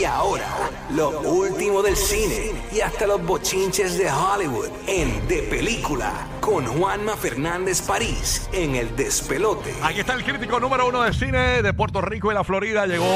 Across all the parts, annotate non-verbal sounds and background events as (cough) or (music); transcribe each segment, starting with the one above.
Y ahora, lo último del cine y hasta los bochinches de Hollywood en De Película con Juanma Fernández París en El Despelote. Aquí está el crítico número uno de cine de Puerto Rico y la Florida. Llegó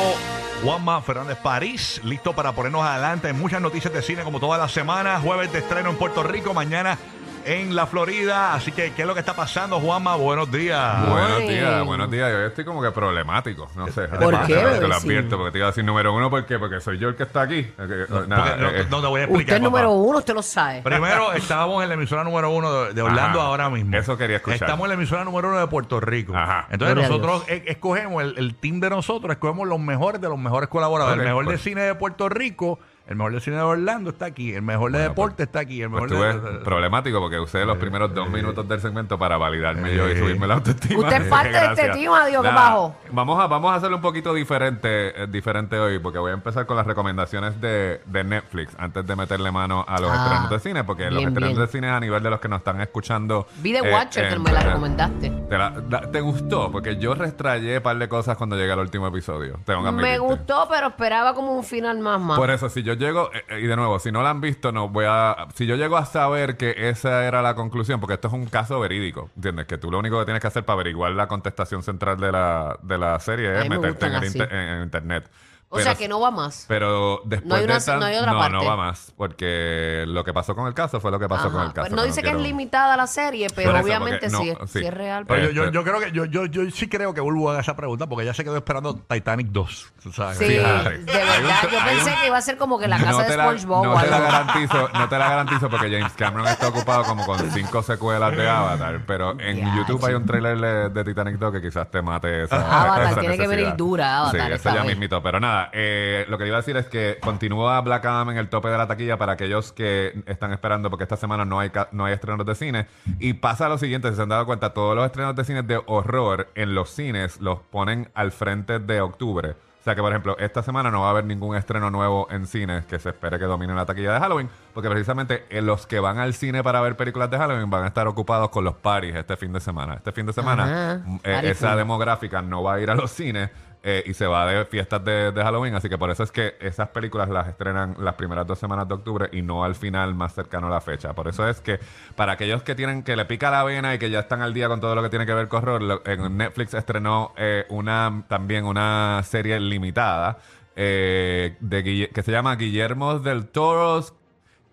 Juanma Fernández París, listo para ponernos adelante en muchas noticias de cine como todas las semanas. Jueves de estreno en Puerto Rico, mañana en la Florida. Así que, ¿qué es lo que está pasando, Juanma? Buenos días. Buenos días, buenos días. Yo estoy como que problemático. No sé. ¿Por qué, Te lo advierto porque te iba a decir número uno. ¿Por qué? Porque soy yo el que está aquí. Eh, nada, no, eh, no te voy a explicar. Usted es número uno, usted lo sabe. Primero, estábamos en la emisora número uno de, de Orlando Ajá. ahora mismo. Eso quería escuchar. Estamos en la emisora número uno de Puerto Rico. Ajá. Entonces Gloria nosotros e- escogemos, el, el team de nosotros, escogemos los mejores de los mejores colaboradores. El mejor de pues. cine de Puerto Rico, el mejor de cine de Orlando está aquí, el mejor de Bueno, deporte pues, está aquí, el pues mejor estuve de... problemático porque usé los primeros dos minutos del segmento para validarme yo y subirme la autoestima. Usted es parte de este Gracias. team, adiós, que Nada, bajo. Vamos a, vamos a hacerlo un poquito diferente, eh, diferente hoy porque voy a empezar con las recomendaciones de, de Netflix antes de meterle mano a los Ah, estrenos de cine porque los bien, estrenos bien. de cine a nivel de los que nos están escuchando. Vi The eh, Watcher, que en- me la recomendaste. ¿Te, la- la- te gustó? Porque yo restrayé un par de cosas cuando llegué al último episodio. Tengo que Me admitirte. gustó, pero esperaba como un final más más. Por eso, si yo llego, eh, eh, y de nuevo, si no la han visto, no voy a. Si yo llego a saber que esa era la conclusión, porque esto es un caso verídico, ¿entiendes? Que tú lo único que tienes que hacer para averiguar la contestación central de la, de la serie es me meterte en, el inter- en- en internet. O Pero- sea que no va más. Pero después No hay una- de tan- no hay otra no, parte. no va más, porque lo que pasó con el caso fue lo que pasó Ajá, con el caso. pero no que dice que quiero- es limitada la serie, pero eso, obviamente sí, no, es- sí. sí es real. Pero yo, yo, Este- yo creo que yo, yo, yo sí creo que Bulbo haga esa pregunta porque ella se quedó esperando Titanic 2. tú ¿sabes? Sí, Fíjate. de Hay un- verdad. Yo pensé un- que iba a ser como que la casa no de SpongeBob no o te la algo. garantizo, no te la garantizo porque James Cameron está ocupado como con cinco secuelas de Avatar, pero en Ya, YouTube hay un trailer de, de Titanic 2 que quizás te mate esa, Avatar, esa tiene que venir dura, Avatar, Sí, eso ya mismito. Pero nada, eh, lo que iba a decir es que continúa Black Adam en el tope de la taquilla para aquellos que están esperando porque esta semana no hay, no hay estrenos de cine. Y pasa lo siguiente, si se han dado cuenta, todos los estrenos de cine de horror en los cines los ponen al frente de octubre. O sea que, por ejemplo, esta semana no va a haber ningún estreno nuevo en cines que se espere que domine la taquilla de Halloween, porque precisamente eh, los que van al cine para ver películas de Halloween van a estar ocupados con los parties este fin de semana. Este fin de semana, eh, esa demográfica no va a ir a los cines eh, y se va de fiestas de, de Halloween, así que por eso es que esas películas las estrenan las primeras dos semanas de octubre y no al final más cercano a la fecha. Por eso es que para aquellos que tienen que le pica la vena y que ya están al día con todo lo que tiene que ver con horror, lo- en Netflix estrenó eh, una también una serie limitada eh, de que se llama Guillermo del Toro's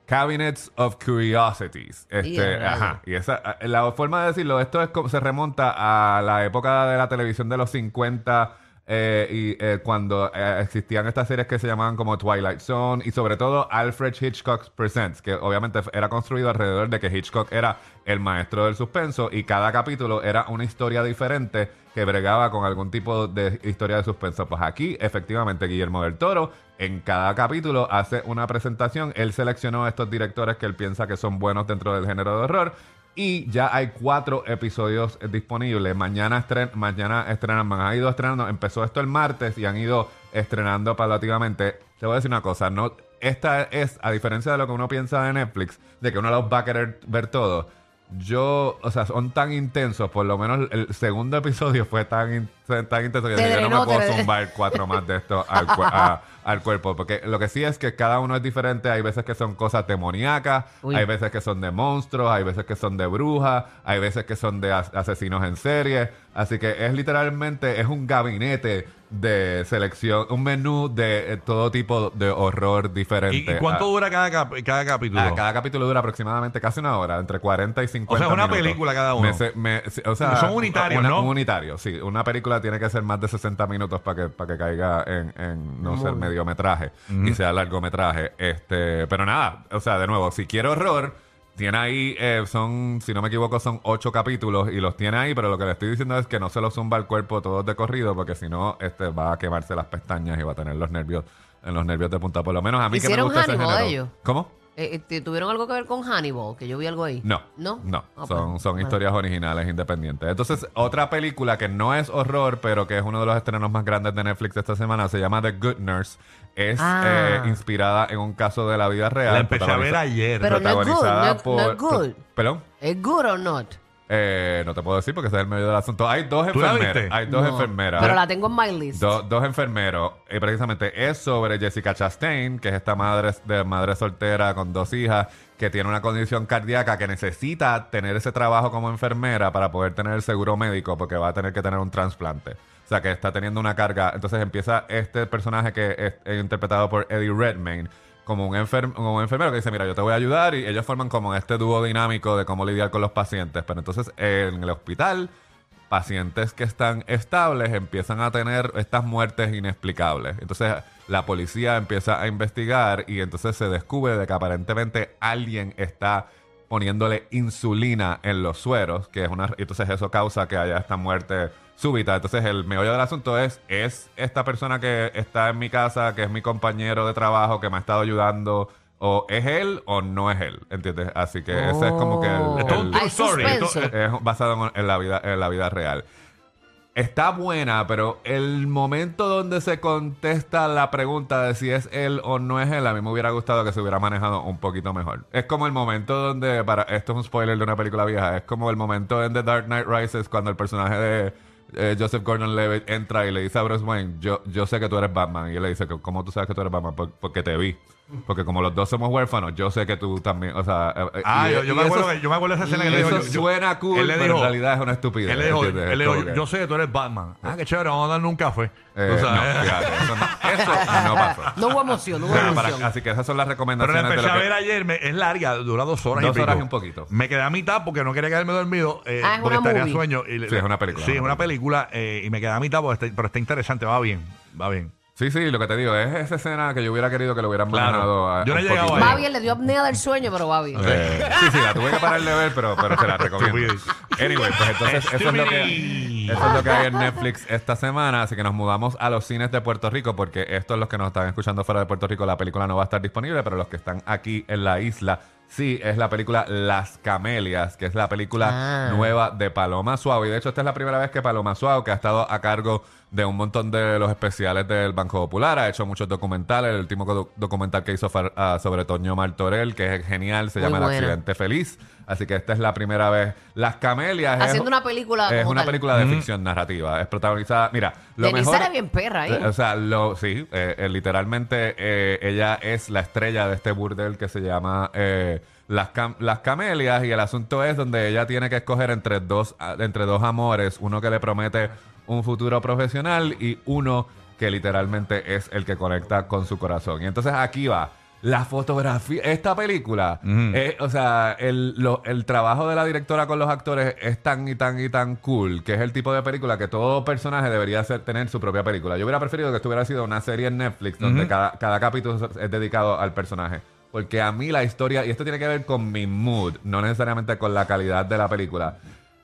Cabinets of Curiosities. Y Este, rayos. ajá. Y esa, la forma de decirlo, esto es como, se remonta a la época de la televisión de los 50 eh, y eh, cuando eh, existían estas series que se llamaban como Twilight Zone y sobre todo Alfred Hitchcock Presents, que obviamente era construido alrededor de que Hitchcock era el maestro del suspenso y cada capítulo era una historia diferente que bregaba con algún tipo de historia de suspenso. Pues aquí, efectivamente, Guillermo del Toro, en cada capítulo hace una presentación. Él seleccionó a estos directores que él piensa que son buenos dentro del género de horror. Y ya hay cuatro episodios disponibles. Mañana, estren mañana estrenan, han ido estrenando. Empezó esto el martes y han ido estrenando paulativamente. Te voy a decir una cosa, no, esta es, a diferencia de lo que uno piensa de Netflix, de que uno los va a querer ver todo. Yo, o sea, son tan intensos, por lo menos el segundo episodio fue tan, in- tan intenso que yo no me puedo zumbar cuatro más de esto al, cu- a- (laughs) al cuerpo. Porque lo que sí es que cada uno es diferente. Hay veces que son cosas demoníacas, Uy. hay veces que son de monstruos, hay veces que son de brujas, hay veces que son de as- asesinos en serie. Así que es literalmente, es un gabinete de selección, un menú de eh, todo tipo de horror diferente. ¿Y, y cuánto Ah, dura cada, cap- cada capítulo? Ah, cada capítulo dura aproximadamente casi una hora, entre 40 y 50 O sea, es una minutos. película cada uno. Me se- me- se- o sea, Son unitarios, una- ¿no? Un unitario, sí. Una película tiene que ser más de 60 minutos para que, para que caiga en, en no ser mediometraje y sea largometraje. Este, pero nada, o sea, de nuevo, si quiere horror, tiene ahí, eh, son, si no me equivoco, son ocho capítulos y los tiene ahí, pero lo que le estoy diciendo es que no se lo zumba al cuerpo todos de corrido, porque si no, este va a quemarse las pestañas y va a tener los nervios, en los nervios de punta. Por lo menos a mí que me ¿Hicieron gusta ese género. ellos? ¿Cómo? Eh, eh, ¿Tuvieron algo que ver con Hannibal? Que yo vi algo ahí. No. ¿No? No. Ah, son pues, son bueno. historias originales independientes. Entonces, otra película que no es horror, pero que es uno de los estrenos más grandes de Netflix esta semana, se llama The Good Nurse. Es Ah. eh, inspirada en un caso de la vida real. La empecé a ver ayer. Pero no es good, protagonizada no por- es good. ¿Perdón? ¿Es good or not? Eh, no te puedo decir porque ese es el medio del asunto. Hay dos ¿Tú la enfermeras. viste? Hay dos No, enfermeras. Pero la tengo en my list. Do- dos enfermeros. Y precisamente es sobre Jessica Chastain, que es esta madre de madre soltera con dos hijas, que tiene una condición cardíaca que necesita tener ese trabajo como enfermera para poder tener el seguro médico, porque va a tener que tener un trasplante. Sea, que está teniendo una carga. Entonces empieza este personaje que es, interpretado por Eddie Redmayne como un, como un enfermero que dice, mira, yo te voy a ayudar y ellos forman como este dúo dinámico de cómo lidiar con los pacientes. Pero entonces en el hospital pacientes que están estables empiezan a tener estas muertes inexplicables. Entonces la policía empieza a investigar y entonces se descubre de que aparentemente alguien está poniéndole insulina en los sueros, que es una y entonces eso causa que haya esta muerte súbita. Entonces el meollo del asunto es es esta persona que está en mi casa, que es mi compañero de trabajo, que me ha estado ayudando o es él o no es él, ¿entiendes? Así que ese es como que el, un el- suspenso. Esto- es basado en, en la vida en la vida real. Está buena, pero el momento donde se contesta la pregunta de si es él o no es él, a mí me hubiera gustado que se hubiera manejado un poquito mejor. Es como el momento donde, para esto es un spoiler de una película vieja, es como el momento en The Dark Knight Rises cuando el personaje de eh, Joseph Gordon-Levitt entra y le dice a Bruce Wayne, yo, yo sé que tú eres Batman. Y él le dice, ¿cómo tú sabes que tú eres Batman? Por- porque te vi. Porque como los dos somos huérfanos, yo sé que tú también, o sea... eh, Ah, y- yo, yo y me acuerdo eso- yo me acuerdo de esa escena que le dijo. eso yo- suena cool, él le pero dijo- en realidad es una estupidez. Él le dijo, él le dijo, yo sé que tú eres Batman. Ah, qué chévere, vamos a darle un café. Eh, Tú sabes. no, (laughs) fíjate, eso no, eso no pasó. No hubo emoción, no hubo para- emoción. así que esas son las Pero la recomendaciones de empecé lo a que- ver ayer, me- es larga, dura dos horas Dos y horas y un poquito. Me quedé a mitad porque no quería quedarme dormido. eh, Ah, es porque movie. sueño. y Sí, es una película, Sí, es una una película eh, y me quedé a mitad, porque está- pero está interesante, va bien, va bien. Sí, sí, lo que te digo, es esa escena que yo hubiera querido que lo hubieran Claro. manejado a- Yo no he un llegado poquito. bien, le dio apnea del sueño, pero. Eh, sí, sí, la tuve que parar de ver, pero, pero te la recomiendo. Anyway, pues entonces eso es, lo que, eso es lo que hay en Netflix esta semana. Así que nos mudamos a los cines de Puerto Rico, porque estos los que nos están escuchando fuera de Puerto Rico, la película no va a estar disponible, pero los que están aquí en la isla, sí, es la película Las Camelias, que es la película Ah. nueva de Paloma Suave. Y de hecho, esta es la primera vez que Paloma Suave, que ha estado a cargo de un montón de los especiales del Banco Popular, ha hecho muchos documentales. El último do- documental que hizo fue ah, sobre Toño Martorell, que es genial, se Muy llama El. Accidente Feliz. Así que esta es la primera vez. Las Camelias es- Haciendo una película Es una tal. película de ficción narrativa. Es protagonizada. Mira, lo Denise mejor. era bien perra ahí. Eh, O sea, lo, sí, eh, eh, literalmente eh, ella es la estrella de este burdel que se llama eh, las, Cam- las Camelias y el asunto es donde ella tiene que escoger entre dos, ah, entre dos amores, uno que le promete un futuro profesional y uno que literalmente es el que conecta con su corazón. Y entonces aquí va. La fotografía, esta película, eh, o sea, el, lo- el trabajo de la directora con los actores es tan y tan y tan cool, que es el tipo de película que todo personaje debería tener su propia película. Yo hubiera preferido que esto hubiera sido una serie en Netflix donde cada, cada capítulo es dedicado al personaje. Porque a mí la historia, y esto tiene que ver con mi mood, no necesariamente con la calidad de la película.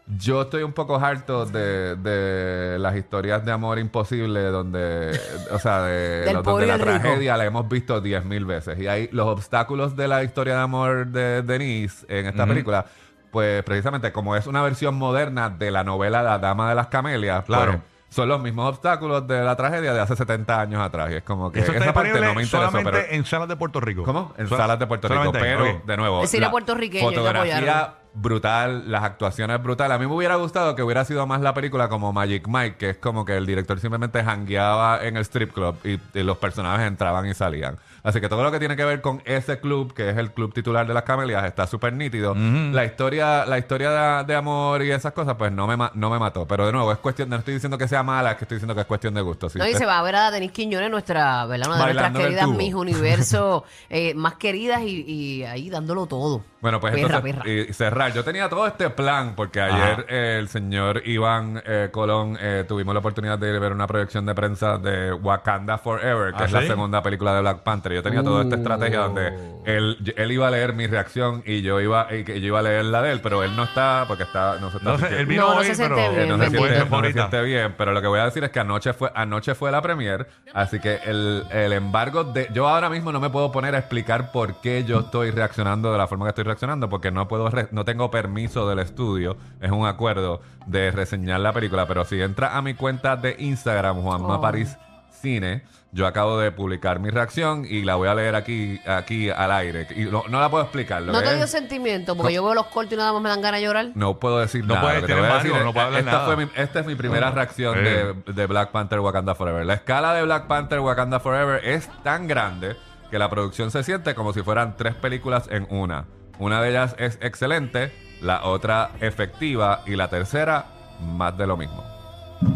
Yo estoy un poco harto de, de las historias de amor imposible donde, o sea, de (laughs) donde la rico. tragedia la hemos visto diez mil veces. Y hay los obstáculos de la historia de amor de Denise en esta película, pues precisamente como es una versión moderna de la novela La Dama de las Camelias, Claro. pues, son los mismos obstáculos de la tragedia de hace 70 años atrás. Y es como que Eso está esa parte no me interesó, solamente pero... en salas de Puerto Rico. ¿Cómo? En Sol- salas de Puerto Rico. Pero, de nuevo. El cine la puertorriqueño, Fotografía apoyaron. Brutal, las actuaciones brutales. A mí me hubiera gustado que hubiera sido más la película como Magic Mike, que es como que el director simplemente jangueaba en el strip club y, y los personajes entraban y salían. Así que todo lo que tiene que ver con ese club, que es el club titular de las camelias, está súper nítido. La historia, la historia de, de amor y esas cosas, pues no me, no me mató. Pero de nuevo, es cuestión, no estoy diciendo que sea mala, es que estoy diciendo que es cuestión de gusto. Si No, y usted- se va a ver a Denise Quiñones, nuestra, ¿verdad? Una de nuestras queridas. Miss Universo (laughs) eh, más queridas y, y ahí dándolo todo. Bueno, pues Perra, entonces, perra. y cerrar. Yo tenía todo este plan porque ayer eh, el señor Iván eh, Colón eh, tuvimos la oportunidad de ver una proyección de prensa de Wakanda Forever, que ¿Ah, es la sí? segunda película de Black Panther. Yo tenía toda esta Uh. estrategia donde él, él iba a leer mi reacción y yo iba y que yo iba a leer la de él, pero él no está porque está no se está No él vino No, no hoy, se siente pero eh, bien, no, se bendito. siente, después, no se ahorita. siente bien, pero lo que voy a decir es que anoche fue anoche fue la premier, así que el, el embargo de yo ahora mismo no me puedo poner a explicar por qué yo estoy reaccionando de la forma que estoy reaccionando porque no puedo re- no tengo permiso del estudio, es un acuerdo de reseñar la película, pero si entra a mi cuenta de Instagram Juanma Oh. París cine. Yo acabo de publicar mi reacción y la voy a leer aquí, aquí al aire. Y no, no la puedo explicar. lo No te es- dio sentimiento, porque yo veo los cortos y nada más me dan ganas de llorar. no puedo decir No nada. puedes, decir no hablar esta, nada. fue mi, esta es mi primera reacción Eh. de, de Black Panther Wakanda Forever. La escala de Black Panther Wakanda Forever es tan grande que la producción se siente como si fueran tres películas en una. Una de ellas es excelente, la otra efectiva y la tercera más de lo mismo.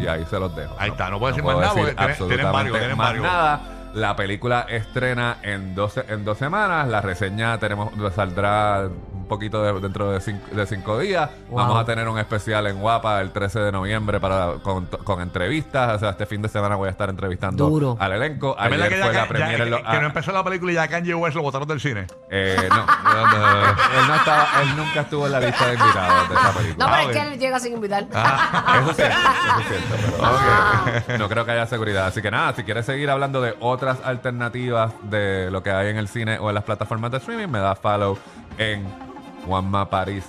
Y ahí se los dejo. Ahí está, no puedo decir puedo más nada decir porque varios, más varios. nada. La película estrena en dos, en dos semanas. La reseña tenemos saldrá poquito de- dentro de cinco, de cinco días. Wow. Vamos a tener un especial en Guapa el 13 de noviembre para con, con entrevistas. O sea, este fin de semana voy a estar entrevistando Duro. al elenco. Ayer que, fue ya, la ya- premiere en lo- que no ah, empezó la película y ya Kanye West lo botaron del cine. eh, no, no, no, él, no estaba, él nunca estuvo en la lista de invitados de esa película. No, pero es que él llega sin invitar. Eso es cierto, eso es cierto, pero no creo que haya seguridad. Así que nada, si quieres seguir hablando de otras alternativas de lo que hay en el cine o en las plataformas de streaming, me das follow en Juanma París.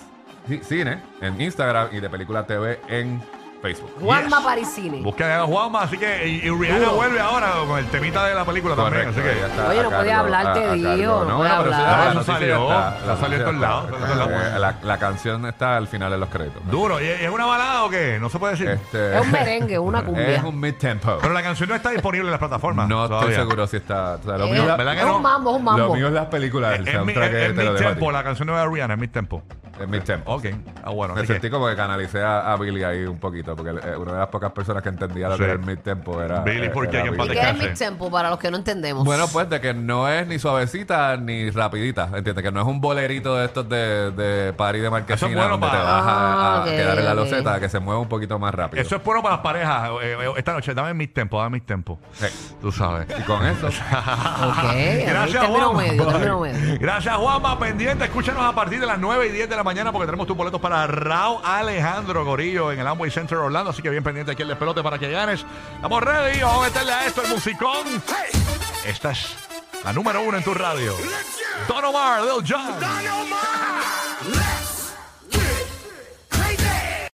Ci- Cine, en Instagram y de Película TV en Facebook. Juanma Yes. Parisini. Busquen a Juanma, así que y, y Rihanna vuelve ahora con el temita de la película también. Así que Oye, no podía hablar, te digo, no podía hablar. Eso salió, eso salió en todos lados, está. eso salió en todos lados. Eh, La, la canción está al final de los créditos. Duro. ¿Y es una balada o qué? No se puede decir. Este- Es un merengue, una (laughs) cumbia. Es un mid-tempo. Pero la canción no está disponible en las plataformas. No estoy todavía. seguro si está. o sea, lo, Eh, mío, ¿verdad que es no? un mambo, es un lo mambo. mío es las películas. El Es, es, mi- soundtrack es- es te lo mi dejo a tempo, ti. la canción nueva de Rihanna, es mi tempo. Es mid-tempo. Ok, ah, bueno. Me así que- sentí como que canalicé a, a Billy ahí un poquito, porque eh, una de las pocas personas que entendía lo Sí. que era el mid-tempo era. Billy, eh, porque era que en paz ¿Y Billy. qué es descanse. mid tempo para los que no entendemos? Bueno, pues de que no es ni suavecita ni rapidita, ¿entiendes? Que no es un bolerito de estos de, de party de marquesina Eso es bueno donde te vas a, a Ah, ok, quedar en la ok. loseta, que se mueva un poquito más rápido. Eso es bueno para las parejas. Eh, eh, esta noche, dame mis tempos, dame mis tempos. Sí. Tú sabes. Y con eso, (laughs) Ok, Gracias, término Juanma. medio, término medio. Gracias, Juanma. Pendiente, escúchanos a partir de las 9 y 10 de la mañana porque tenemos tus boletos para Raúl Alejandro Gorillo en el Amway Center Orlando. Así que bien pendiente aquí el despelote para que ganes. Estamos ready. Vamos a meterle a esto el musicón. Esta es la número uno en tu radio. Don Omar, Lil Jon.